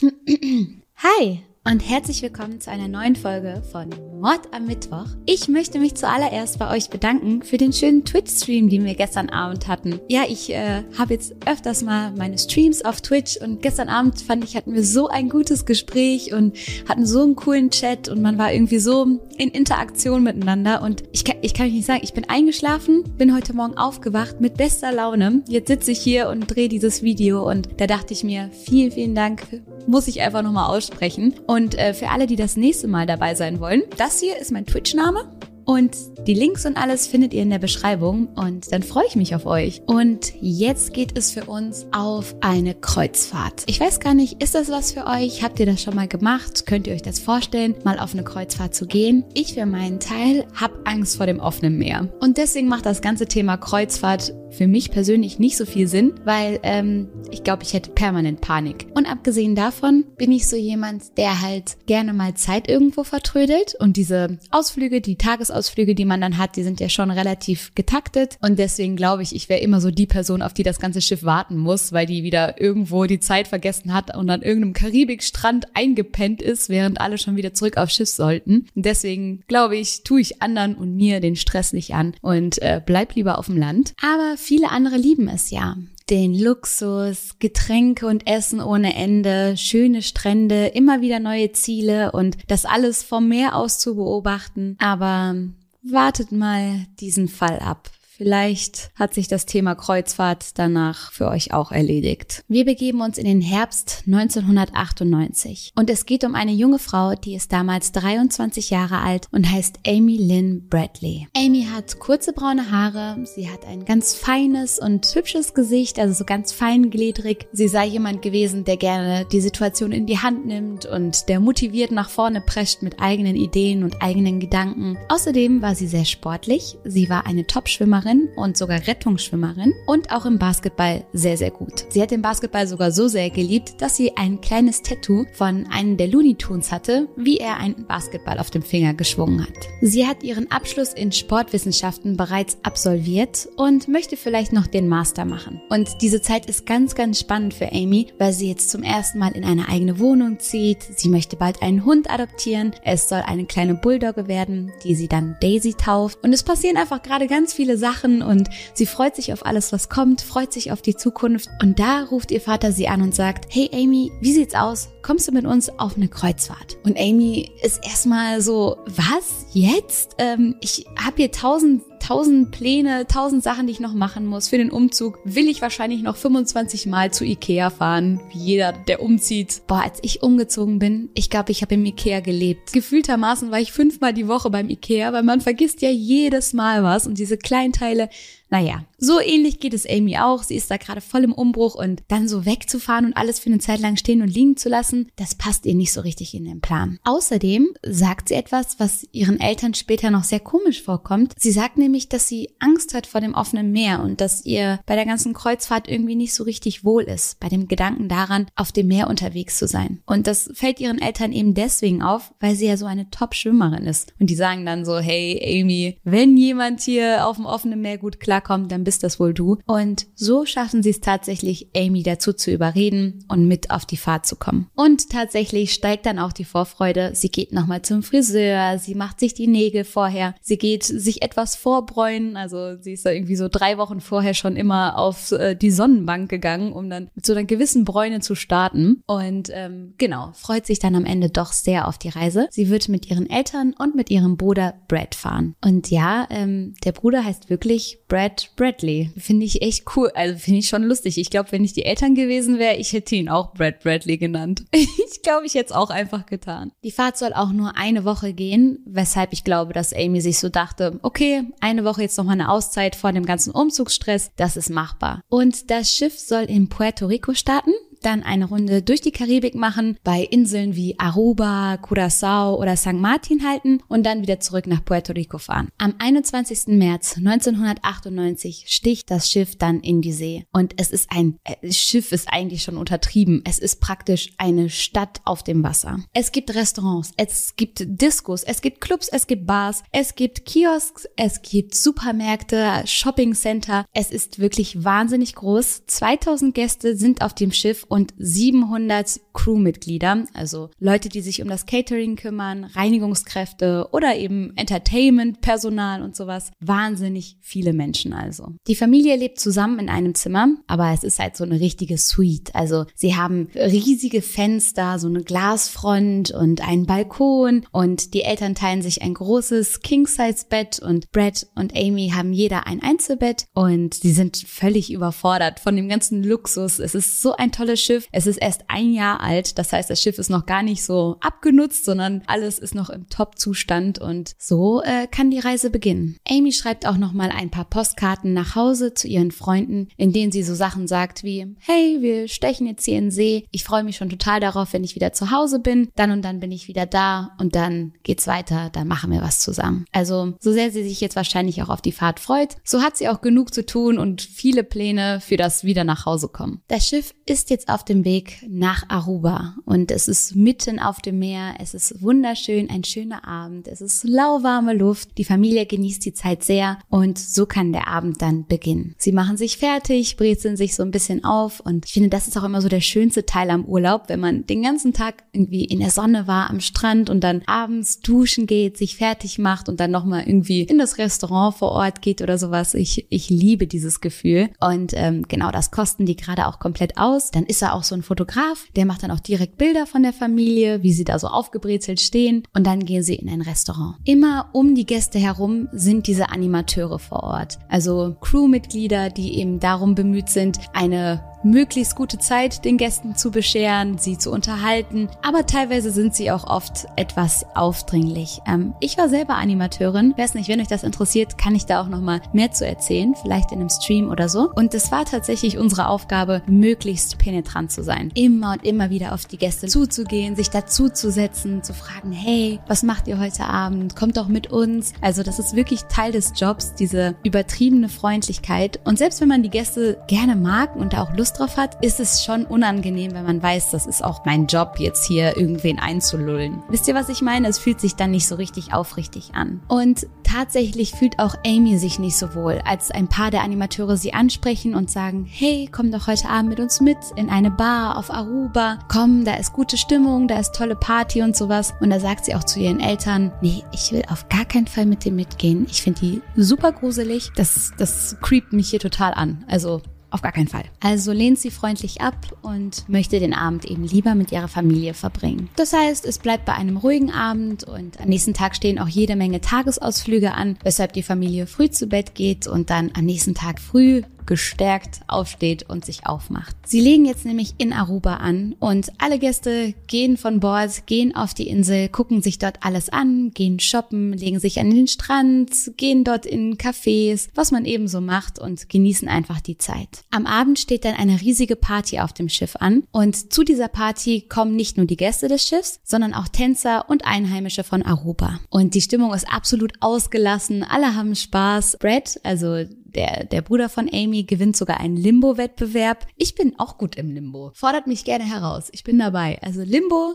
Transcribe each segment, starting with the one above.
Hi und herzlich willkommen zu einer neuen Folge von Mord am Mittwoch. Ich möchte mich zuallererst bei euch bedanken für den schönen Twitch-Stream, den wir gestern Abend hatten. Ja, ich äh, habe jetzt öfters mal meine Streams auf Twitch und gestern Abend fand ich, hatten wir so ein gutes Gespräch und hatten so einen coolen Chat und man war irgendwie so in Interaktion miteinander und ich kann, ich kann euch nicht sagen, ich bin eingeschlafen, bin heute Morgen aufgewacht mit bester Laune. Jetzt sitze ich hier und drehe dieses Video und da dachte ich mir, vielen, vielen Dank, muss ich einfach nochmal aussprechen. Und und äh, für alle, die das nächste Mal dabei sein wollen, das hier ist mein Twitch-Name. Und die Links und alles findet ihr in der Beschreibung und dann freue ich mich auf euch. Und jetzt geht es für uns auf eine Kreuzfahrt. Ich weiß gar nicht, ist das was für euch? Habt ihr das schon mal gemacht? Könnt ihr euch das vorstellen, mal auf eine Kreuzfahrt zu gehen? Ich für meinen Teil habe Angst vor dem offenen Meer. Und deswegen macht das ganze Thema Kreuzfahrt für mich persönlich nicht so viel Sinn, weil ähm, ich glaube, ich hätte permanent Panik. Und abgesehen davon bin ich so jemand, der halt gerne mal Zeit irgendwo vertrödelt und diese Ausflüge, die Tagesausflüge, die man dann hat, die sind ja schon relativ getaktet und deswegen glaube ich, ich wäre immer so die Person, auf die das ganze Schiff warten muss, weil die wieder irgendwo die Zeit vergessen hat und an irgendeinem Karibikstrand eingepennt ist, während alle schon wieder zurück aufs Schiff sollten. Und deswegen glaube ich, tue ich anderen und mir den Stress nicht an und äh, bleib lieber auf dem Land. Aber viele andere lieben es ja. Den Luxus, Getränke und Essen ohne Ende, schöne Strände, immer wieder neue Ziele und das alles vom Meer aus zu beobachten. Aber wartet mal diesen Fall ab. Vielleicht hat sich das Thema Kreuzfahrt danach für euch auch erledigt. Wir begeben uns in den Herbst 1998 und es geht um eine junge Frau, die ist damals 23 Jahre alt und heißt Amy Lynn Bradley. Amy hat kurze braune Haare, sie hat ein ganz feines und hübsches Gesicht, also so ganz feingliedrig. Sie sei jemand gewesen, der gerne die Situation in die Hand nimmt und der motiviert nach vorne prescht mit eigenen Ideen und eigenen Gedanken. Außerdem war sie sehr sportlich, sie war eine Top-Schwimmerin Schwimmerin und sogar Rettungsschwimmerin und auch im Basketball sehr, sehr gut. Sie hat den Basketball sogar so sehr geliebt, dass sie ein kleines Tattoo von einem der Looney Tunes hatte, wie er einen Basketball auf dem Finger geschwungen hat. Sie hat ihren Abschluss in Sportwissenschaften bereits absolviert und möchte vielleicht noch den Master machen. Und diese Zeit ist ganz, ganz spannend für Amy, weil sie jetzt zum ersten Mal in eine eigene Wohnung zieht. Sie möchte bald einen Hund adoptieren. Es soll eine kleine Bulldogge werden, die sie dann Daisy tauft. Und es passieren einfach gerade ganz viele Sachen Sachen und sie freut sich auf alles, was kommt, freut sich auf die Zukunft. Und da ruft ihr Vater sie an und sagt, hey Amy, wie sieht's aus? Kommst du mit uns auf eine Kreuzfahrt? Und Amy ist erstmal so, was? Jetzt? Ähm, ich habe hier tausend tausend Pläne, tausend Sachen, die ich noch machen muss. Für den Umzug will ich wahrscheinlich noch 25 Mal zu Ikea fahren, wie jeder, der umzieht. Boah, als ich umgezogen bin, ich glaube, ich habe im Ikea gelebt. Gefühltermaßen war ich fünfmal die Woche beim Ikea, weil man vergisst ja jedes Mal was und diese Kleinteile naja, so ähnlich geht es Amy auch. Sie ist da gerade voll im Umbruch und dann so wegzufahren und alles für eine Zeit lang stehen und liegen zu lassen, das passt ihr nicht so richtig in den Plan. Außerdem sagt sie etwas, was ihren Eltern später noch sehr komisch vorkommt. Sie sagt nämlich, dass sie Angst hat vor dem offenen Meer und dass ihr bei der ganzen Kreuzfahrt irgendwie nicht so richtig wohl ist, bei dem Gedanken daran, auf dem Meer unterwegs zu sein. Und das fällt ihren Eltern eben deswegen auf, weil sie ja so eine Top-Schwimmerin ist. Und die sagen dann so, hey Amy, wenn jemand hier auf dem offenen Meer gut klar klarkommt, dann bist das wohl du. Und so schaffen sie es tatsächlich, Amy dazu zu überreden und mit auf die Fahrt zu kommen. Und tatsächlich steigt dann auch die Vorfreude. Sie geht nochmal zum Friseur, sie macht sich die Nägel vorher, sie geht sich etwas vorbräunen. Also sie ist da irgendwie so drei Wochen vorher schon immer auf äh, die Sonnenbank gegangen, um dann mit so einer gewissen Bräune zu starten. Und ähm, genau, freut sich dann am Ende doch sehr auf die Reise. Sie wird mit ihren Eltern und mit ihrem Bruder Brad fahren. Und ja, ähm, der Bruder heißt wirklich Brad Brad Bradley. Finde ich echt cool. Also finde ich schon lustig. Ich glaube, wenn ich die Eltern gewesen wäre, ich hätte ihn auch Brad Bradley genannt. ich glaube, ich hätte es auch einfach getan. Die Fahrt soll auch nur eine Woche gehen, weshalb ich glaube, dass Amy sich so dachte, okay, eine Woche jetzt nochmal eine Auszeit vor dem ganzen Umzugsstress, das ist machbar. Und das Schiff soll in Puerto Rico starten dann eine Runde durch die Karibik machen, bei Inseln wie Aruba, Curacao oder St. Martin halten und dann wieder zurück nach Puerto Rico fahren. Am 21. März 1998 sticht das Schiff dann in die See und es ist ein äh, Schiff ist eigentlich schon untertrieben. Es ist praktisch eine Stadt auf dem Wasser. Es gibt Restaurants, es gibt Discos, es gibt Clubs, es gibt Bars, es gibt Kiosks, es gibt Supermärkte, Shoppingcenter. Es ist wirklich wahnsinnig groß. 2000 Gäste sind auf dem Schiff und 700 Crewmitglieder, also Leute, die sich um das Catering kümmern, Reinigungskräfte oder eben Entertainment-Personal und sowas. Wahnsinnig viele Menschen also. Die Familie lebt zusammen in einem Zimmer, aber es ist halt so eine richtige Suite. Also sie haben riesige Fenster, so eine Glasfront und einen Balkon und die Eltern teilen sich ein großes King-Size-Bett und Brad und Amy haben jeder ein Einzelbett und sie sind völlig überfordert von dem ganzen Luxus. Es ist so ein tolles Schiff. Es ist erst ein Jahr alt. Das heißt, das Schiff ist noch gar nicht so abgenutzt, sondern alles ist noch im Top-Zustand und so äh, kann die Reise beginnen. Amy schreibt auch noch mal ein paar Postkarten nach Hause zu ihren Freunden, in denen sie so Sachen sagt wie, hey, wir stechen jetzt hier in See. Ich freue mich schon total darauf, wenn ich wieder zu Hause bin. Dann und dann bin ich wieder da und dann geht's weiter. Dann machen wir was zusammen. Also, so sehr sie sich jetzt wahrscheinlich auch auf die Fahrt freut, so hat sie auch genug zu tun und viele Pläne für das wieder nach Hause kommen. Das Schiff ist jetzt auf dem Weg nach Aruba und es ist mitten auf dem Meer. Es ist wunderschön, ein schöner Abend. Es ist lauwarme Luft. Die Familie genießt die Zeit sehr und so kann der Abend dann beginnen. Sie machen sich fertig, brezeln sich so ein bisschen auf und ich finde, das ist auch immer so der schönste Teil am Urlaub, wenn man den ganzen Tag irgendwie in der Sonne war am Strand und dann abends duschen geht, sich fertig macht und dann nochmal irgendwie in das Restaurant vor Ort geht oder sowas. Ich, ich liebe dieses Gefühl und ähm, genau das kosten die gerade auch komplett aus. Dann ist er auch so ein Fotograf, der macht dann auch direkt Bilder von der Familie, wie sie da so aufgebrezelt stehen und dann gehen sie in ein Restaurant. Immer um die Gäste herum sind diese Animateure vor Ort. Also Crewmitglieder, die eben darum bemüht sind, eine möglichst gute Zeit den Gästen zu bescheren, sie zu unterhalten, aber teilweise sind sie auch oft etwas aufdringlich. Ähm, ich war selber Animateurin, weiß nicht, wenn euch das interessiert, kann ich da auch noch mal mehr zu erzählen, vielleicht in einem Stream oder so. Und es war tatsächlich unsere Aufgabe, möglichst penetrant zu sein, immer und immer wieder auf die Gäste zuzugehen, sich dazuzusetzen, zu fragen, hey, was macht ihr heute Abend? Kommt doch mit uns. Also das ist wirklich Teil des Jobs, diese übertriebene Freundlichkeit. Und selbst wenn man die Gäste gerne mag und auch Lust Lust drauf hat, ist es schon unangenehm, wenn man weiß, das ist auch mein Job, jetzt hier irgendwen einzulullen. Wisst ihr, was ich meine? Es fühlt sich dann nicht so richtig aufrichtig an. Und tatsächlich fühlt auch Amy sich nicht so wohl, als ein paar der Animateure sie ansprechen und sagen, hey, komm doch heute Abend mit uns mit in eine Bar auf Aruba. Komm, da ist gute Stimmung, da ist tolle Party und sowas. Und da sagt sie auch zu ihren Eltern, nee, ich will auf gar keinen Fall mit dem mitgehen. Ich finde die super gruselig. Das, das creept mich hier total an. Also auf gar keinen Fall. Also lehnt sie freundlich ab und möchte den Abend eben lieber mit ihrer Familie verbringen. Das heißt, es bleibt bei einem ruhigen Abend und am nächsten Tag stehen auch jede Menge Tagesausflüge an, weshalb die Familie früh zu Bett geht und dann am nächsten Tag früh gestärkt aufsteht und sich aufmacht. Sie legen jetzt nämlich in Aruba an und alle Gäste gehen von Bord, gehen auf die Insel, gucken sich dort alles an, gehen shoppen, legen sich an den Strand, gehen dort in Cafés, was man eben so macht und genießen einfach die Zeit. Am Abend steht dann eine riesige Party auf dem Schiff an und zu dieser Party kommen nicht nur die Gäste des Schiffs, sondern auch Tänzer und Einheimische von Aruba. Und die Stimmung ist absolut ausgelassen, alle haben Spaß. Brad, also der, der Bruder von Amy gewinnt sogar einen Limbo-Wettbewerb. Ich bin auch gut im Limbo. Fordert mich gerne heraus. Ich bin dabei. Also Limbo,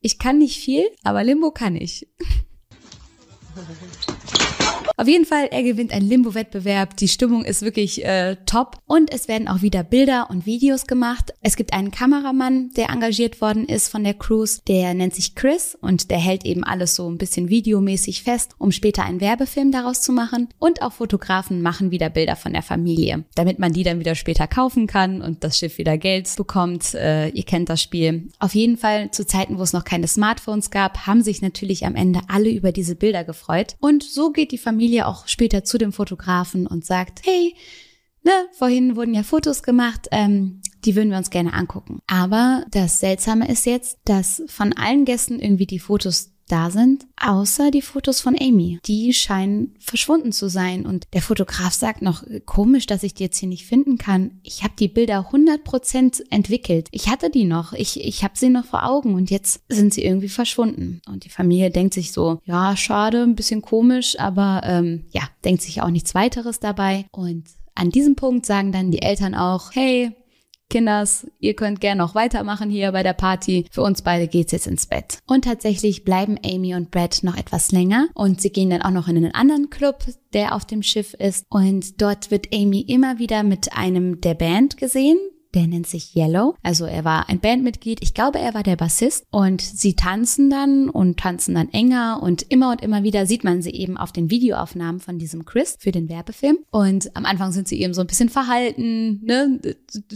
ich kann nicht viel, aber Limbo kann ich. Auf jeden Fall, er gewinnt einen Limbo-Wettbewerb. Die Stimmung ist wirklich äh, top. Und es werden auch wieder Bilder und Videos gemacht. Es gibt einen Kameramann, der engagiert worden ist von der Cruise. Der nennt sich Chris und der hält eben alles so ein bisschen videomäßig fest, um später einen Werbefilm daraus zu machen. Und auch Fotografen machen wieder Bilder von der Familie, damit man die dann wieder später kaufen kann und das Schiff wieder Geld bekommt. Äh, ihr kennt das Spiel. Auf jeden Fall zu Zeiten, wo es noch keine Smartphones gab, haben sich natürlich am Ende alle über diese Bilder gefreut. Und so geht die Familie Familie auch später zu dem Fotografen und sagt, hey, ne, vorhin wurden ja Fotos gemacht, ähm, die würden wir uns gerne angucken. Aber das Seltsame ist jetzt, dass von allen Gästen irgendwie die Fotos da sind, außer die Fotos von Amy. Die scheinen verschwunden zu sein. Und der Fotograf sagt noch, komisch, dass ich die jetzt hier nicht finden kann. Ich habe die Bilder 100% entwickelt. Ich hatte die noch. Ich, ich habe sie noch vor Augen und jetzt sind sie irgendwie verschwunden. Und die Familie denkt sich so, ja, schade, ein bisschen komisch, aber ähm, ja, denkt sich auch nichts weiteres dabei. Und an diesem Punkt sagen dann die Eltern auch, hey, Kinders, ihr könnt gerne noch weitermachen hier bei der Party. Für uns beide geht's jetzt ins Bett. Und tatsächlich bleiben Amy und Brad noch etwas länger und sie gehen dann auch noch in einen anderen Club, der auf dem Schiff ist. Und dort wird Amy immer wieder mit einem der Band gesehen, der nennt sich Yellow. Also er war ein Bandmitglied. Ich glaube, er war der Bassist. Und sie tanzen dann und tanzen dann enger und immer und immer wieder sieht man sie eben auf den Videoaufnahmen von diesem Chris für den Werbefilm. Und am Anfang sind sie eben so ein bisschen verhalten, ne,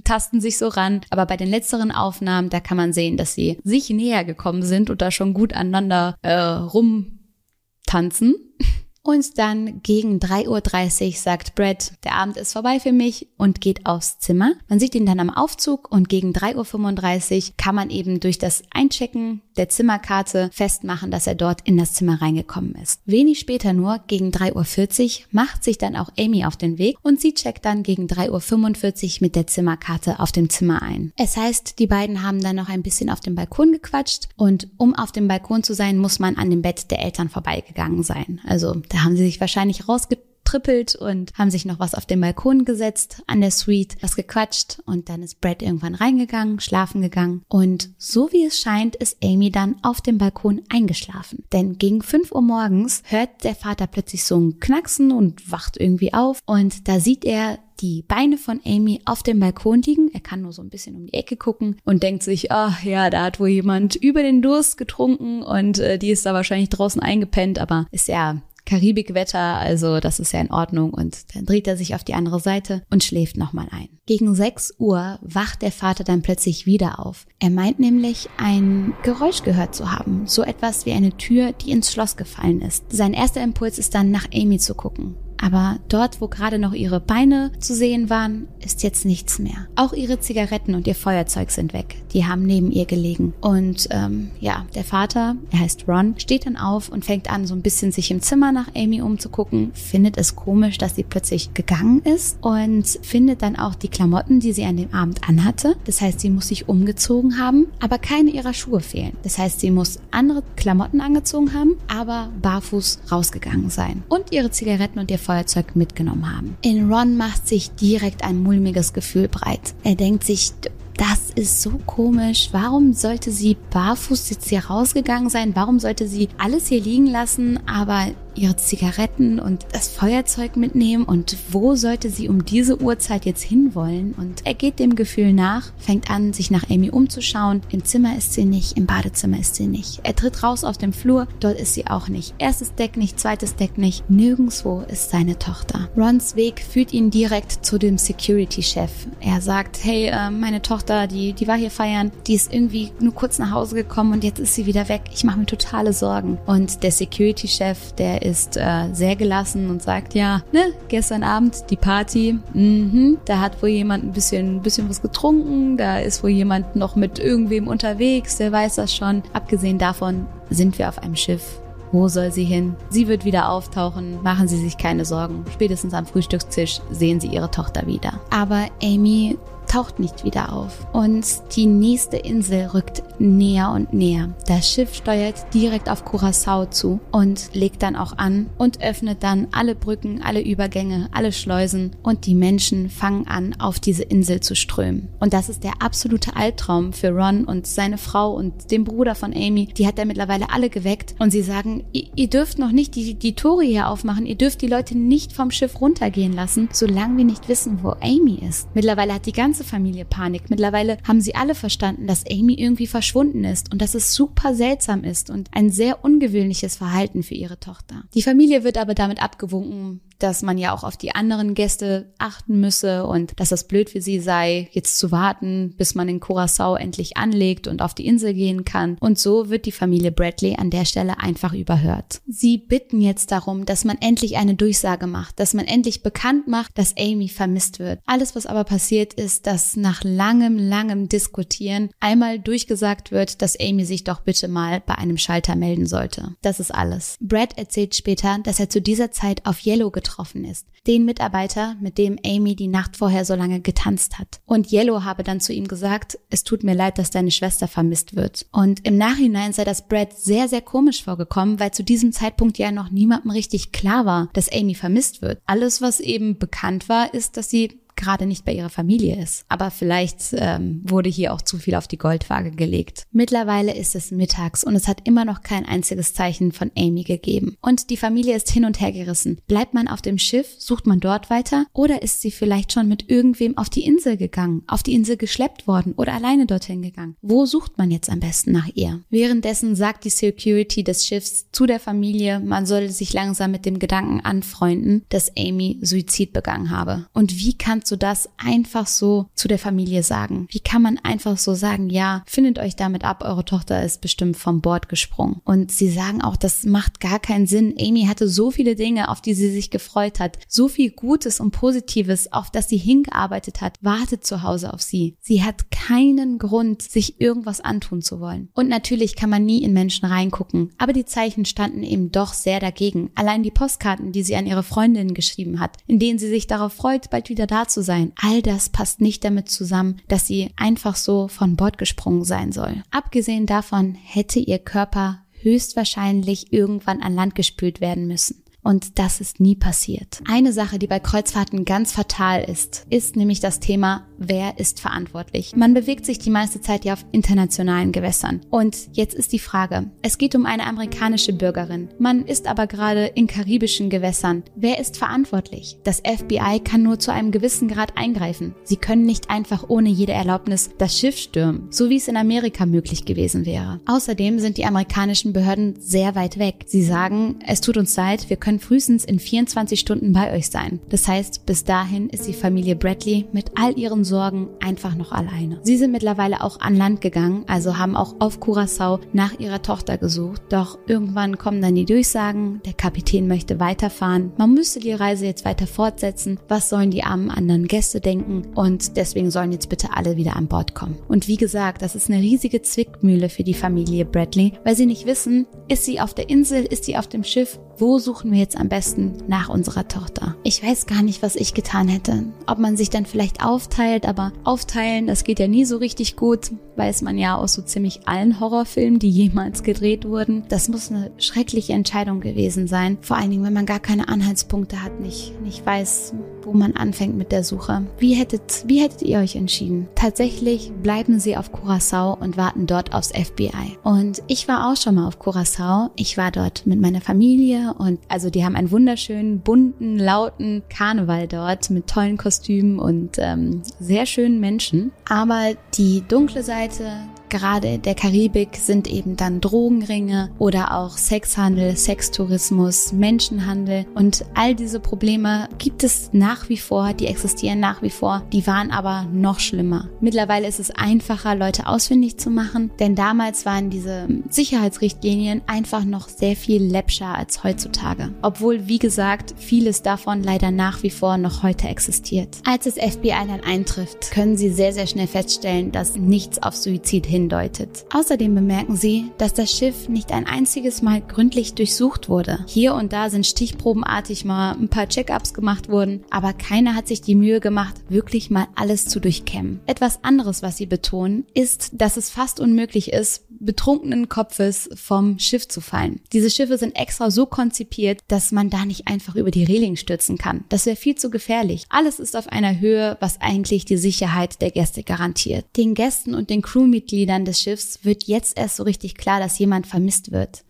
tasten sich so ran. Aber bei den letzteren Aufnahmen, da kann man sehen, dass sie sich näher gekommen sind und da schon gut aneinander äh, rumtanzen. Und dann gegen 3.30 Uhr sagt Brad, der Abend ist vorbei für mich und geht aufs Zimmer. Man sieht ihn dann am Aufzug und gegen 3.35 Uhr kann man eben durch das Einchecken der Zimmerkarte festmachen, dass er dort in das Zimmer reingekommen ist. Wenig später nur, gegen 3.40 Uhr, macht sich dann auch Amy auf den Weg und sie checkt dann gegen 3.45 Uhr mit der Zimmerkarte auf dem Zimmer ein. Es heißt, die beiden haben dann noch ein bisschen auf dem Balkon gequatscht und um auf dem Balkon zu sein, muss man an dem Bett der Eltern vorbeigegangen sein. Also da haben sie sich wahrscheinlich rausgetrippelt und haben sich noch was auf den Balkon gesetzt an der Suite, was gequatscht und dann ist Brad irgendwann reingegangen, schlafen gegangen und so wie es scheint, ist Amy dann auf dem Balkon eingeschlafen. Denn gegen 5 Uhr morgens hört der Vater plötzlich so ein Knacksen und wacht irgendwie auf und da sieht er die Beine von Amy auf dem Balkon liegen. Er kann nur so ein bisschen um die Ecke gucken und denkt sich, ach ja, da hat wohl jemand über den Durst getrunken und äh, die ist da wahrscheinlich draußen eingepennt, aber ist ja Karibikwetter, also das ist ja in Ordnung. Und dann dreht er sich auf die andere Seite und schläft nochmal ein. Gegen 6 Uhr wacht der Vater dann plötzlich wieder auf. Er meint nämlich, ein Geräusch gehört zu haben. So etwas wie eine Tür, die ins Schloss gefallen ist. Sein erster Impuls ist dann, nach Amy zu gucken. Aber dort, wo gerade noch ihre Beine zu sehen waren, ist jetzt nichts mehr. Auch ihre Zigaretten und ihr Feuerzeug sind weg. Die haben neben ihr gelegen. Und ähm, ja, der Vater, er heißt Ron, steht dann auf und fängt an, so ein bisschen sich im Zimmer nach Amy umzugucken, findet es komisch, dass sie plötzlich gegangen ist und findet dann auch die Klamotten, die sie an dem Abend anhatte. Das heißt, sie muss sich umgezogen haben, aber keine ihrer Schuhe fehlen. Das heißt, sie muss andere Klamotten angezogen haben, aber barfuß rausgegangen sein. Und ihre Zigaretten und ihr Feuerzeug mitgenommen haben. In Ron macht sich direkt ein mulmiges Gefühl breit. Er denkt sich, das ist so komisch. Warum sollte sie barfuß jetzt hier rausgegangen sein? Warum sollte sie alles hier liegen lassen, aber ihre Zigaretten und das Feuerzeug mitnehmen und wo sollte sie um diese Uhrzeit jetzt hinwollen? Und er geht dem Gefühl nach, fängt an, sich nach Amy umzuschauen. Im Zimmer ist sie nicht, im Badezimmer ist sie nicht. Er tritt raus auf dem Flur, dort ist sie auch nicht. Erstes Deck nicht, zweites Deck nicht, nirgendwo ist seine Tochter. Rons Weg führt ihn direkt zu dem Security-Chef. Er sagt, hey, äh, meine Tochter, die, die war hier feiern, die ist irgendwie nur kurz nach Hause gekommen und jetzt ist sie wieder weg. Ich mache mir totale Sorgen. Und der Security-Chef, der ist äh, sehr gelassen und sagt, ja, ne, gestern Abend die Party, mhm, da hat wohl jemand ein bisschen, ein bisschen was getrunken, da ist wohl jemand noch mit irgendwem unterwegs, der weiß das schon. Abgesehen davon sind wir auf einem Schiff. Wo soll sie hin? Sie wird wieder auftauchen. Machen Sie sich keine Sorgen. Spätestens am Frühstückstisch sehen Sie Ihre Tochter wieder. Aber Amy taucht nicht wieder auf. Und die nächste Insel rückt näher und näher. Das Schiff steuert direkt auf Curacao zu und legt dann auch an und öffnet dann alle Brücken, alle Übergänge, alle Schleusen und die Menschen fangen an, auf diese Insel zu strömen. Und das ist der absolute Albtraum für Ron und seine Frau und den Bruder von Amy. Die hat er mittlerweile alle geweckt und sie sagen, ihr dürft noch nicht die, die Tore hier aufmachen, ihr dürft die Leute nicht vom Schiff runtergehen lassen, solange wir nicht wissen, wo Amy ist. Mittlerweile hat die ganze Familie Panik. Mittlerweile haben sie alle verstanden, dass Amy irgendwie verschwunden ist und dass es super seltsam ist und ein sehr ungewöhnliches Verhalten für ihre Tochter. Die Familie wird aber damit abgewunken, dass man ja auch auf die anderen Gäste achten müsse und dass das blöd für sie sei, jetzt zu warten, bis man in Curacao endlich anlegt und auf die Insel gehen kann. Und so wird die Familie Bradley an der Stelle einfach überhört. Sie bitten jetzt darum, dass man endlich eine Durchsage macht, dass man endlich bekannt macht, dass Amy vermisst wird. Alles, was aber passiert ist, dass nach langem, langem Diskutieren einmal durchgesagt wird, dass Amy sich doch bitte mal bei einem Schalter melden sollte. Das ist alles. Brad erzählt später, dass er zu dieser Zeit auf Yellow betroffen ist. Den Mitarbeiter, mit dem Amy die Nacht vorher so lange getanzt hat. Und Yellow habe dann zu ihm gesagt, es tut mir leid, dass deine Schwester vermisst wird. Und im Nachhinein sei das Brad sehr, sehr komisch vorgekommen, weil zu diesem Zeitpunkt ja noch niemandem richtig klar war, dass Amy vermisst wird. Alles, was eben bekannt war, ist, dass sie gerade nicht bei ihrer Familie ist. Aber vielleicht ähm, wurde hier auch zu viel auf die Goldwaage gelegt. Mittlerweile ist es mittags und es hat immer noch kein einziges Zeichen von Amy gegeben. Und die Familie ist hin und her gerissen. Bleibt man auf dem Schiff, sucht man dort weiter oder ist sie vielleicht schon mit irgendwem auf die Insel gegangen, auf die Insel geschleppt worden oder alleine dorthin gegangen? Wo sucht man jetzt am besten nach ihr? Währenddessen sagt die Security des Schiffs zu der Familie, man solle sich langsam mit dem Gedanken anfreunden, dass Amy Suizid begangen habe. Und wie kannst du das einfach so zu der Familie sagen? Wie kann man einfach so sagen, ja, findet euch damit ab, eure Tochter ist bestimmt vom Bord gesprungen. Und sie sagen auch, das macht gar keinen Sinn. Amy hatte so viele Dinge, auf die sie sich gefreut hat, so viel Gutes und Positives, auf das sie hingearbeitet hat, wartet zu Hause auf sie. Sie hat keinen Grund, sich irgendwas antun zu wollen. Und natürlich kann man nie in Menschen reingucken, aber die Zeichen standen eben doch sehr dagegen. Allein die Postkarten, die sie an ihre Freundinnen geschrieben hat, in denen sie sich darauf freut, bald wieder da zu sein, all das passt nicht damit zusammen, dass sie einfach so von Bord gesprungen sein soll. Abgesehen davon hätte ihr Körper höchstwahrscheinlich irgendwann an Land gespült werden müssen. Und das ist nie passiert. Eine Sache, die bei Kreuzfahrten ganz fatal ist, ist nämlich das Thema, wer ist verantwortlich. Man bewegt sich die meiste Zeit ja auf internationalen Gewässern. Und jetzt ist die Frage, es geht um eine amerikanische Bürgerin. Man ist aber gerade in karibischen Gewässern. Wer ist verantwortlich? Das FBI kann nur zu einem gewissen Grad eingreifen. Sie können nicht einfach ohne jede Erlaubnis das Schiff stürmen, so wie es in Amerika möglich gewesen wäre. Außerdem sind die amerikanischen Behörden sehr weit weg. Sie sagen, es tut uns leid, wir können frühestens in 24 Stunden bei euch sein. Das heißt, bis dahin ist die Familie Bradley mit all ihren Sorgen einfach noch alleine. Sie sind mittlerweile auch an Land gegangen, also haben auch auf Curacao nach ihrer Tochter gesucht. Doch irgendwann kommen dann die Durchsagen, der Kapitän möchte weiterfahren. Man müsste die Reise jetzt weiter fortsetzen. Was sollen die armen anderen Gäste denken? Und deswegen sollen jetzt bitte alle wieder an Bord kommen. Und wie gesagt, das ist eine riesige Zwickmühle für die Familie Bradley, weil sie nicht wissen, ist sie auf der Insel, ist sie auf dem Schiff wo suchen wir jetzt am besten nach unserer Tochter? Ich weiß gar nicht, was ich getan hätte. Ob man sich dann vielleicht aufteilt, aber aufteilen, das geht ja nie so richtig gut, weiß man ja aus so ziemlich allen Horrorfilmen, die jemals gedreht wurden. Das muss eine schreckliche Entscheidung gewesen sein. Vor allen Dingen, wenn man gar keine Anhaltspunkte hat, nicht, nicht weiß, wo man anfängt mit der Suche. Wie hättet, wie hättet ihr euch entschieden? Tatsächlich bleiben sie auf Curacao und warten dort aufs FBI. Und ich war auch schon mal auf Curacao. Ich war dort mit meiner Familie und also die haben einen wunderschönen, bunten, lauten Karneval dort mit tollen Kostümen und ähm, sehr schönen Menschen. Aber die dunkle Seite gerade der Karibik sind eben dann Drogenringe oder auch Sexhandel, Sextourismus, Menschenhandel und all diese Probleme gibt es nach wie vor, die existieren nach wie vor, die waren aber noch schlimmer. Mittlerweile ist es einfacher, Leute ausfindig zu machen, denn damals waren diese Sicherheitsrichtlinien einfach noch sehr viel läppscher als heutzutage. Obwohl, wie gesagt, vieles davon leider nach wie vor noch heute existiert. Als das FBI dann eintrifft, können sie sehr, sehr schnell feststellen, dass nichts auf Suizid hindeutet. Außerdem bemerken sie, dass das Schiff nicht ein einziges Mal gründlich durchsucht wurde. Hier und da sind stichprobenartig mal ein paar Check-ups gemacht worden, aber keiner hat sich die Mühe gemacht, wirklich mal alles zu durchkämmen. Etwas anderes, was sie betonen, ist, dass es fast unmöglich ist, betrunkenen Kopfes vom Schiff zu fallen. Diese Schiffe sind extra so konzipiert, dass man da nicht einfach über die Reling stürzen kann. Das wäre viel zu gefährlich. Alles ist auf einer Höhe, was eigentlich die Sicherheit der Gäste garantiert. Den Gästen und den Crewmitgliedern des Schiffs wird jetzt erst so richtig klar, dass jemand vermisst wird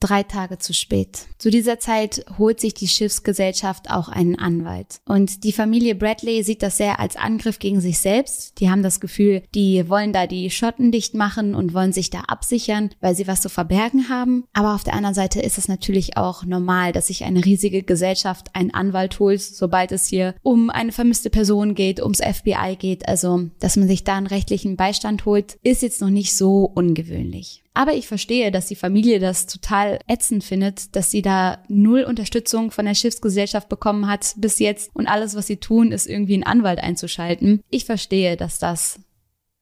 drei Tage zu spät. Zu dieser Zeit holt sich die Schiffsgesellschaft auch einen Anwalt. Und die Familie Bradley sieht das sehr als Angriff gegen sich selbst. Die haben das Gefühl, die wollen da die Schotten dicht machen und wollen sich da absichern, weil sie was zu verbergen haben. Aber auf der anderen Seite ist es natürlich auch normal, dass sich eine riesige Gesellschaft einen Anwalt holt, sobald es hier um eine vermisste Person geht, ums FBI geht. Also, dass man sich da einen rechtlichen Beistand holt, ist jetzt noch nicht so ungewöhnlich. Aber ich verstehe, dass die Familie das total ätzend findet, dass sie da null Unterstützung von der Schiffsgesellschaft bekommen hat bis jetzt und alles, was sie tun, ist irgendwie einen Anwalt einzuschalten. Ich verstehe, dass das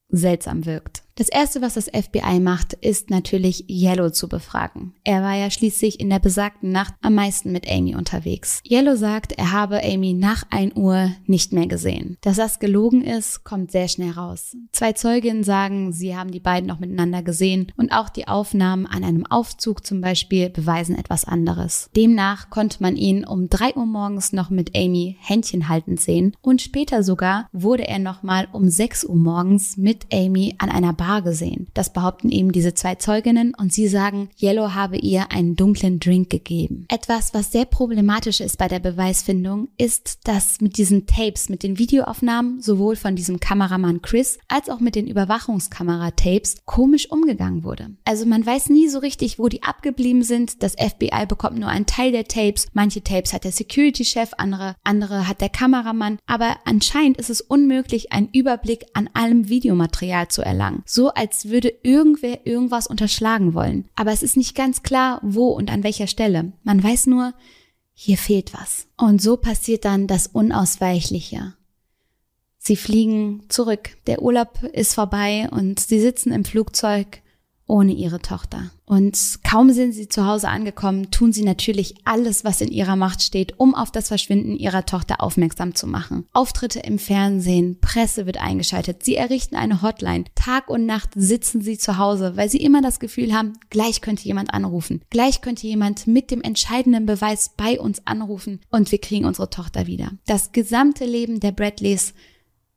seltsam wirkt. Das erste, was das FBI macht, ist natürlich Yellow zu befragen. Er war ja schließlich in der besagten Nacht am meisten mit Amy unterwegs. Yellow sagt, er habe Amy nach 1 Uhr nicht mehr gesehen. Dass das gelogen ist, kommt sehr schnell raus. Zwei Zeuginnen sagen, sie haben die beiden noch miteinander gesehen und auch die Aufnahmen an einem Aufzug zum Beispiel beweisen etwas anderes. Demnach konnte man ihn um 3 Uhr morgens noch mit Amy Händchen haltend sehen und später sogar wurde er nochmal um 6 Uhr morgens mit Amy an einer Bar gesehen. Das behaupten eben diese zwei Zeuginnen und sie sagen, Yellow habe ihr einen dunklen Drink gegeben. Etwas, was sehr problematisch ist bei der Beweisfindung, ist, dass mit diesen Tapes, mit den Videoaufnahmen sowohl von diesem Kameramann Chris als auch mit den Überwachungskameratapes komisch umgegangen wurde. Also man weiß nie so richtig, wo die abgeblieben sind. Das FBI bekommt nur einen Teil der Tapes. Manche Tapes hat der Security-Chef, andere, andere hat der Kameramann. Aber anscheinend ist es unmöglich, einen Überblick an allem Videomaterial zu erlangen. So als würde irgendwer irgendwas unterschlagen wollen. Aber es ist nicht ganz klar, wo und an welcher Stelle. Man weiß nur, hier fehlt was. Und so passiert dann das Unausweichliche. Sie fliegen zurück. Der Urlaub ist vorbei und sie sitzen im Flugzeug ohne ihre Tochter. Und kaum sind sie zu Hause angekommen, tun sie natürlich alles, was in ihrer Macht steht, um auf das Verschwinden ihrer Tochter aufmerksam zu machen. Auftritte im Fernsehen, Presse wird eingeschaltet, sie errichten eine Hotline. Tag und Nacht sitzen sie zu Hause, weil sie immer das Gefühl haben, gleich könnte jemand anrufen. Gleich könnte jemand mit dem entscheidenden Beweis bei uns anrufen und wir kriegen unsere Tochter wieder. Das gesamte Leben der Bradleys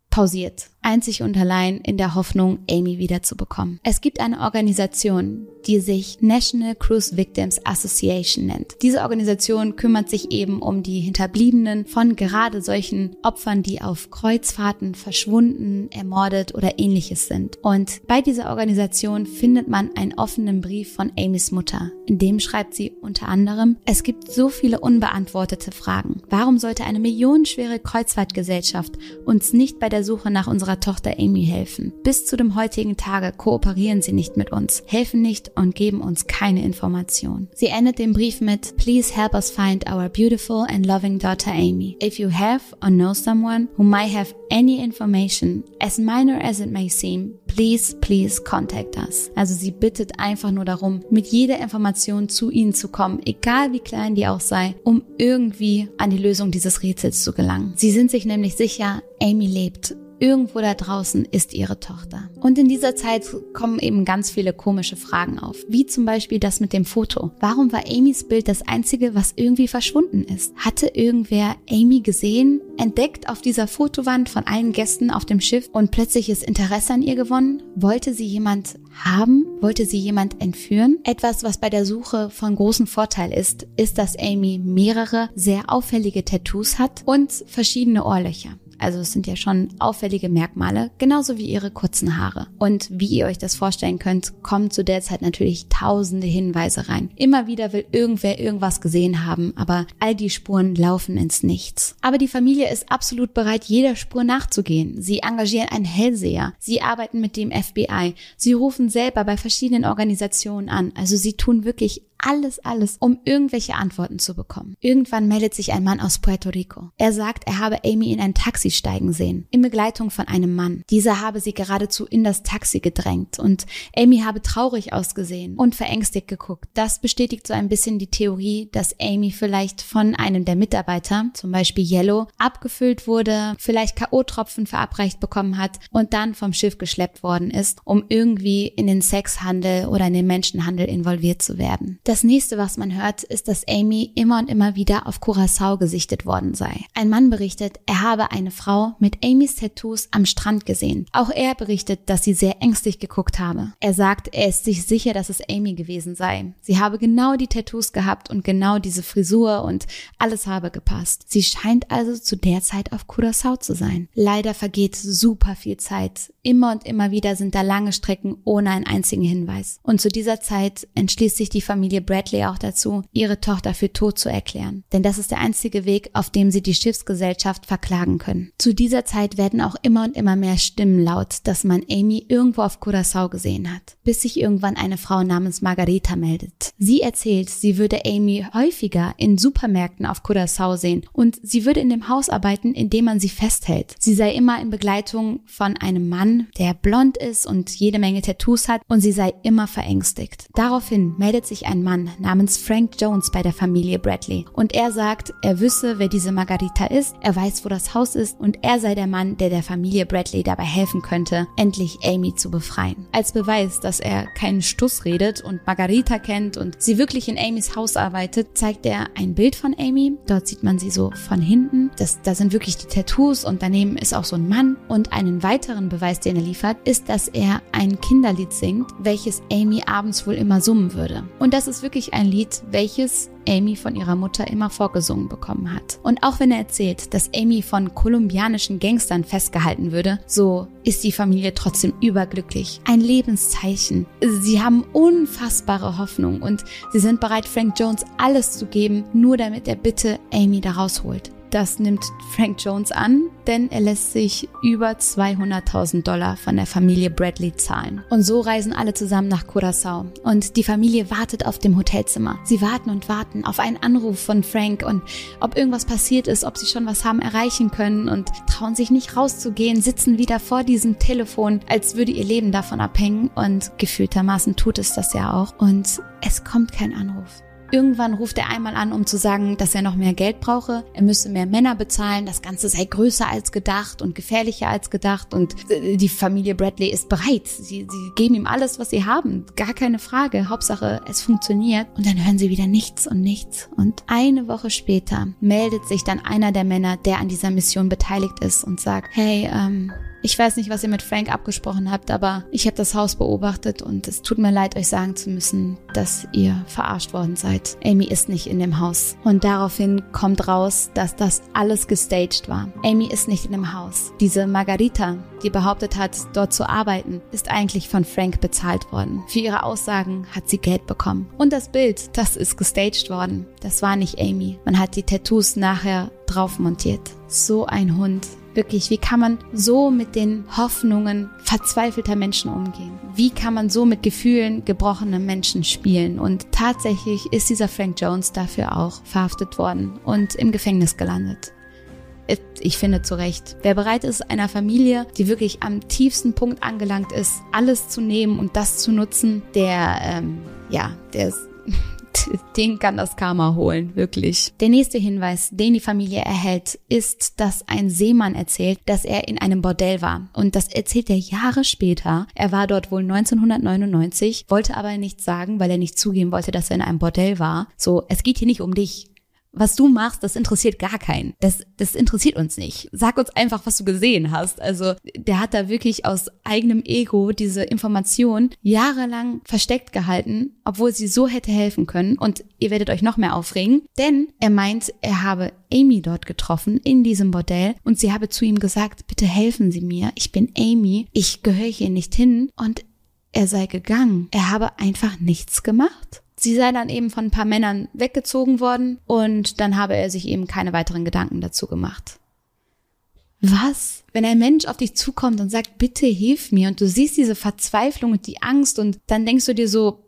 pausiert einzig und allein in der Hoffnung, Amy wiederzubekommen. Es gibt eine Organisation, die sich National Cruise Victims Association nennt. Diese Organisation kümmert sich eben um die Hinterbliebenen von gerade solchen Opfern, die auf Kreuzfahrten verschwunden, ermordet oder ähnliches sind. Und bei dieser Organisation findet man einen offenen Brief von Amys Mutter. In dem schreibt sie unter anderem, es gibt so viele unbeantwortete Fragen. Warum sollte eine millionenschwere Kreuzfahrtgesellschaft uns nicht bei der Suche nach unserer unserer Tochter Amy helfen. Bis zu dem heutigen Tage kooperieren sie nicht mit uns, helfen nicht und geben uns keine Information. Sie endet den Brief mit Please help us find our beautiful and loving daughter Amy. If you have or know someone who might have any information, as minor as it may seem, please, please contact us. Also sie bittet einfach nur darum, mit jeder Information zu ihnen zu kommen, egal wie klein die auch sei, um irgendwie an die Lösung dieses Rätsels zu gelangen. Sie sind sich nämlich sicher, Amy lebt Irgendwo da draußen ist ihre Tochter. Und in dieser Zeit kommen eben ganz viele komische Fragen auf, wie zum Beispiel das mit dem Foto. Warum war Amys Bild das einzige, was irgendwie verschwunden ist? Hatte irgendwer Amy gesehen, entdeckt auf dieser Fotowand von allen Gästen auf dem Schiff und plötzliches Interesse an ihr gewonnen? Wollte sie jemand haben? Wollte sie jemand entführen? Etwas, was bei der Suche von großem Vorteil ist, ist, dass Amy mehrere sehr auffällige Tattoos hat und verschiedene Ohrlöcher. Also es sind ja schon auffällige Merkmale, genauso wie ihre kurzen Haare. Und wie ihr euch das vorstellen könnt, kommen zu der Zeit natürlich tausende Hinweise rein. Immer wieder will irgendwer irgendwas gesehen haben, aber all die Spuren laufen ins Nichts. Aber die Familie ist absolut bereit, jeder Spur nachzugehen. Sie engagieren einen Hellseher. Sie arbeiten mit dem FBI. Sie rufen selber bei verschiedenen Organisationen an. Also sie tun wirklich alles, alles, um irgendwelche Antworten zu bekommen. Irgendwann meldet sich ein Mann aus Puerto Rico. Er sagt, er habe Amy in ein Taxi steigen sehen, in Begleitung von einem Mann. Dieser habe sie geradezu in das Taxi gedrängt und Amy habe traurig ausgesehen und verängstigt geguckt. Das bestätigt so ein bisschen die Theorie, dass Amy vielleicht von einem der Mitarbeiter, zum Beispiel Yellow, abgefüllt wurde, vielleicht K.O.-Tropfen verabreicht bekommen hat und dann vom Schiff geschleppt worden ist, um irgendwie in den Sexhandel oder in den Menschenhandel involviert zu werden. Das nächste, was man hört, ist, dass Amy immer und immer wieder auf Curacao gesichtet worden sei. Ein Mann berichtet, er habe eine Frau mit Amys Tattoos am Strand gesehen. Auch er berichtet, dass sie sehr ängstlich geguckt habe. Er sagt, er ist sich sicher, dass es Amy gewesen sei. Sie habe genau die Tattoos gehabt und genau diese Frisur und alles habe gepasst. Sie scheint also zu der Zeit auf Curacao zu sein. Leider vergeht super viel Zeit. Immer und immer wieder sind da lange Strecken ohne einen einzigen Hinweis. Und zu dieser Zeit entschließt sich die Familie Familie Bradley auch dazu, ihre Tochter für tot zu erklären. Denn das ist der einzige Weg, auf dem sie die Schiffsgesellschaft verklagen können. Zu dieser Zeit werden auch immer und immer mehr Stimmen laut, dass man Amy irgendwo auf Curacao gesehen hat. Bis sich irgendwann eine Frau namens Margarita meldet. Sie erzählt, sie würde Amy häufiger in Supermärkten auf Curacao sehen und sie würde in dem Haus arbeiten, in dem man sie festhält. Sie sei immer in Begleitung von einem Mann, der blond ist und jede Menge Tattoos hat und sie sei immer verängstigt. Daraufhin meldet sich ein Mann namens Frank Jones bei der Familie Bradley und er sagt, er wüsste, wer diese Margarita ist, er weiß, wo das Haus ist und er sei der Mann, der der Familie Bradley dabei helfen könnte, endlich Amy zu befreien. Als Beweis, dass er keinen Stuss redet und Margarita kennt und sie wirklich in Amys Haus arbeitet, zeigt er ein Bild von Amy. Dort sieht man sie so von hinten. Das, da sind wirklich die Tattoos und daneben ist auch so ein Mann. Und einen weiteren Beweis, den er liefert, ist, dass er ein Kinderlied singt, welches Amy abends wohl immer summen würde. Und das ist wirklich ein Lied, welches Amy von ihrer Mutter immer vorgesungen bekommen hat. Und auch wenn er erzählt, dass Amy von kolumbianischen Gangstern festgehalten würde, so ist die Familie trotzdem überglücklich. Ein Lebenszeichen. Sie haben unfassbare Hoffnung und sie sind bereit, Frank Jones alles zu geben, nur damit er bitte Amy da rausholt. Das nimmt Frank Jones an, denn er lässt sich über 200.000 Dollar von der Familie Bradley zahlen. Und so reisen alle zusammen nach Curacao. Und die Familie wartet auf dem Hotelzimmer. Sie warten und warten auf einen Anruf von Frank und ob irgendwas passiert ist, ob sie schon was haben erreichen können und trauen sich nicht rauszugehen, sitzen wieder vor diesem Telefon, als würde ihr Leben davon abhängen. Und gefühltermaßen tut es das ja auch. Und es kommt kein Anruf. Irgendwann ruft er einmal an, um zu sagen, dass er noch mehr Geld brauche. Er müsse mehr Männer bezahlen. Das Ganze sei größer als gedacht und gefährlicher als gedacht. Und äh, die Familie Bradley ist bereit. Sie, sie geben ihm alles, was sie haben. Gar keine Frage. Hauptsache, es funktioniert. Und dann hören sie wieder nichts und nichts. Und eine Woche später meldet sich dann einer der Männer, der an dieser Mission beteiligt ist und sagt, hey, ähm, ich weiß nicht, was ihr mit Frank abgesprochen habt, aber ich habe das Haus beobachtet und es tut mir leid, euch sagen zu müssen, dass ihr verarscht worden seid. Amy ist nicht in dem Haus. Und daraufhin kommt raus, dass das alles gestaged war. Amy ist nicht in dem Haus. Diese Margarita, die behauptet hat, dort zu arbeiten, ist eigentlich von Frank bezahlt worden. Für ihre Aussagen hat sie Geld bekommen. Und das Bild, das ist gestaged worden. Das war nicht Amy. Man hat die Tattoos nachher drauf montiert. So ein Hund Wirklich, wie kann man so mit den Hoffnungen verzweifelter Menschen umgehen? Wie kann man so mit Gefühlen gebrochener Menschen spielen? Und tatsächlich ist dieser Frank Jones dafür auch verhaftet worden und im Gefängnis gelandet ich finde zu Recht. Wer bereit ist, einer Familie, die wirklich am tiefsten Punkt angelangt ist, alles zu nehmen und das zu nutzen, der, ähm, ja, der ist den kann das Karma holen, wirklich. Der nächste Hinweis, den die Familie erhält, ist, dass ein Seemann erzählt, dass er in einem Bordell war. Und das erzählt er Jahre später. Er war dort wohl 1999, wollte aber nichts sagen, weil er nicht zugeben wollte, dass er in einem Bordell war. So, es geht hier nicht um dich was du machst, das interessiert gar keinen. Das, das interessiert uns nicht. Sag uns einfach, was du gesehen hast. Also der hat da wirklich aus eigenem Ego diese Information jahrelang versteckt gehalten, obwohl sie so hätte helfen können. Und ihr werdet euch noch mehr aufregen, denn er meint, er habe Amy dort getroffen in diesem Bordell und sie habe zu ihm gesagt, bitte helfen Sie mir, ich bin Amy, ich gehöre hier nicht hin und er sei gegangen. Er habe einfach nichts gemacht. Sie sei dann eben von ein paar Männern weggezogen worden und dann habe er sich eben keine weiteren Gedanken dazu gemacht. Was? Wenn ein Mensch auf dich zukommt und sagt, bitte hilf mir und du siehst diese Verzweiflung und die Angst und dann denkst du dir so,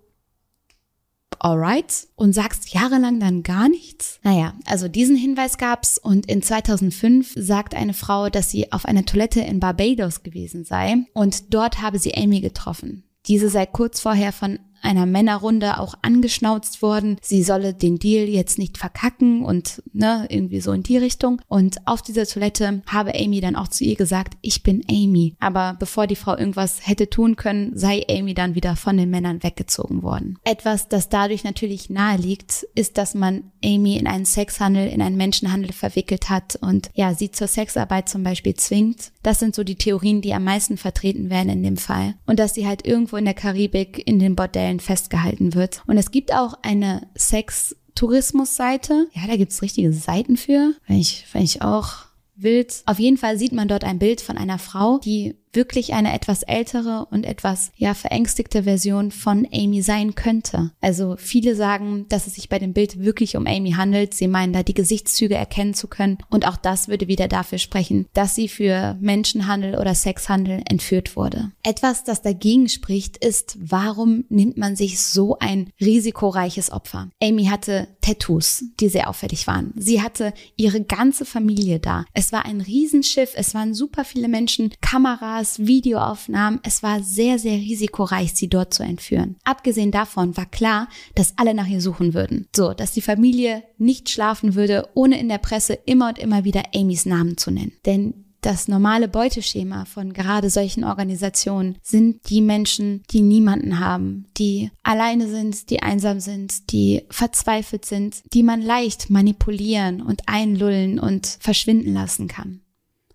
alright, und sagst jahrelang dann gar nichts? Naja, also diesen Hinweis gab's und in 2005 sagt eine Frau, dass sie auf einer Toilette in Barbados gewesen sei und dort habe sie Amy getroffen. Diese sei kurz vorher von einer Männerrunde auch angeschnauzt worden, sie solle den Deal jetzt nicht verkacken und ne, irgendwie so in die Richtung. Und auf dieser Toilette habe Amy dann auch zu ihr gesagt, ich bin Amy. Aber bevor die Frau irgendwas hätte tun können, sei Amy dann wieder von den Männern weggezogen worden. Etwas, das dadurch natürlich nahe liegt, ist, dass man Amy in einen Sexhandel, in einen Menschenhandel verwickelt hat und ja, sie zur Sexarbeit zum Beispiel zwingt. Das sind so die Theorien, die am meisten vertreten werden in dem Fall. Und dass sie halt irgendwo in der Karibik in den Bordellen festgehalten wird. Und es gibt auch eine Sex- Tourismusseite. Ja, da gibt's richtige Seiten für. Wenn ich, wenn ich auch wild. Auf jeden Fall sieht man dort ein Bild von einer Frau, die wirklich eine etwas ältere und etwas, ja, verängstigte Version von Amy sein könnte. Also viele sagen, dass es sich bei dem Bild wirklich um Amy handelt. Sie meinen da die Gesichtszüge erkennen zu können. Und auch das würde wieder dafür sprechen, dass sie für Menschenhandel oder Sexhandel entführt wurde. Etwas, das dagegen spricht, ist, warum nimmt man sich so ein risikoreiches Opfer? Amy hatte Tattoos, die sehr auffällig waren. Sie hatte ihre ganze Familie da. Es war ein Riesenschiff, es waren super viele Menschen, Kameras, Videoaufnahmen. Es war sehr, sehr risikoreich, sie dort zu entführen. Abgesehen davon war klar, dass alle nach ihr suchen würden. So, dass die Familie nicht schlafen würde, ohne in der Presse immer und immer wieder Amys Namen zu nennen. Denn das normale Beuteschema von gerade solchen Organisationen sind die Menschen, die niemanden haben, die alleine sind, die einsam sind, die verzweifelt sind, die man leicht manipulieren und einlullen und verschwinden lassen kann.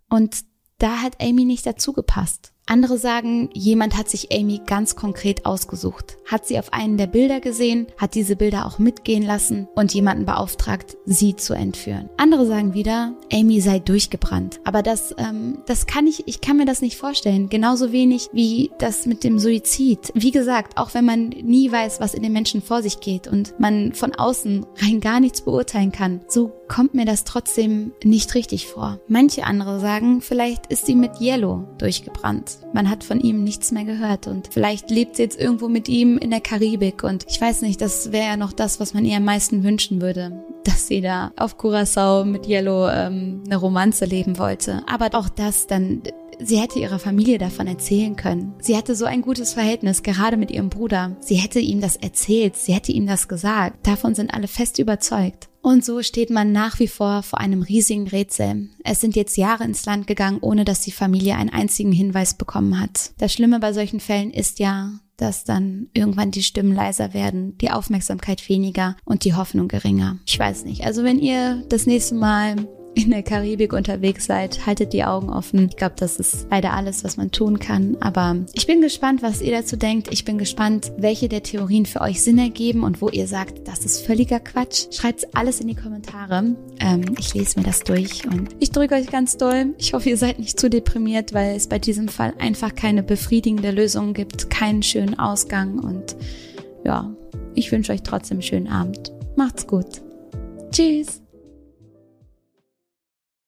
Und da hat Amy nicht dazu gepasst. Andere sagen, jemand hat sich Amy ganz konkret ausgesucht, hat sie auf einen der Bilder gesehen, hat diese Bilder auch mitgehen lassen und jemanden beauftragt, sie zu entführen. Andere sagen wieder, Amy sei durchgebrannt. Aber das, ähm, das kann ich, ich kann mir das nicht vorstellen. Genauso wenig wie das mit dem Suizid. Wie gesagt, auch wenn man nie weiß, was in den Menschen vor sich geht und man von außen rein gar nichts beurteilen kann, so kommt mir das trotzdem nicht richtig vor. Manche andere sagen, vielleicht ist sie mit Yellow durchgebrannt. Man hat von ihm nichts mehr gehört und vielleicht lebt sie jetzt irgendwo mit ihm in der Karibik und ich weiß nicht, das wäre ja noch das, was man ihr am meisten wünschen würde, dass sie da auf Curacao mit Yellow ähm, eine Romanze leben wollte. Aber auch das dann Sie hätte ihrer Familie davon erzählen können. Sie hatte so ein gutes Verhältnis, gerade mit ihrem Bruder. Sie hätte ihm das erzählt, sie hätte ihm das gesagt. Davon sind alle fest überzeugt. Und so steht man nach wie vor vor einem riesigen Rätsel. Es sind jetzt Jahre ins Land gegangen, ohne dass die Familie einen einzigen Hinweis bekommen hat. Das Schlimme bei solchen Fällen ist ja, dass dann irgendwann die Stimmen leiser werden, die Aufmerksamkeit weniger und die Hoffnung geringer. Ich weiß nicht. Also wenn ihr das nächste Mal in der Karibik unterwegs seid, haltet die Augen offen. Ich glaube, das ist leider alles, was man tun kann. Aber ich bin gespannt, was ihr dazu denkt. Ich bin gespannt, welche der Theorien für euch Sinn ergeben und wo ihr sagt, das ist völliger Quatsch. Schreibt alles in die Kommentare. Ähm, ich lese mir das durch und ich drücke euch ganz doll. Ich hoffe, ihr seid nicht zu deprimiert, weil es bei diesem Fall einfach keine befriedigende Lösung gibt, keinen schönen Ausgang und ja, ich wünsche euch trotzdem einen schönen Abend. Macht's gut. Tschüss.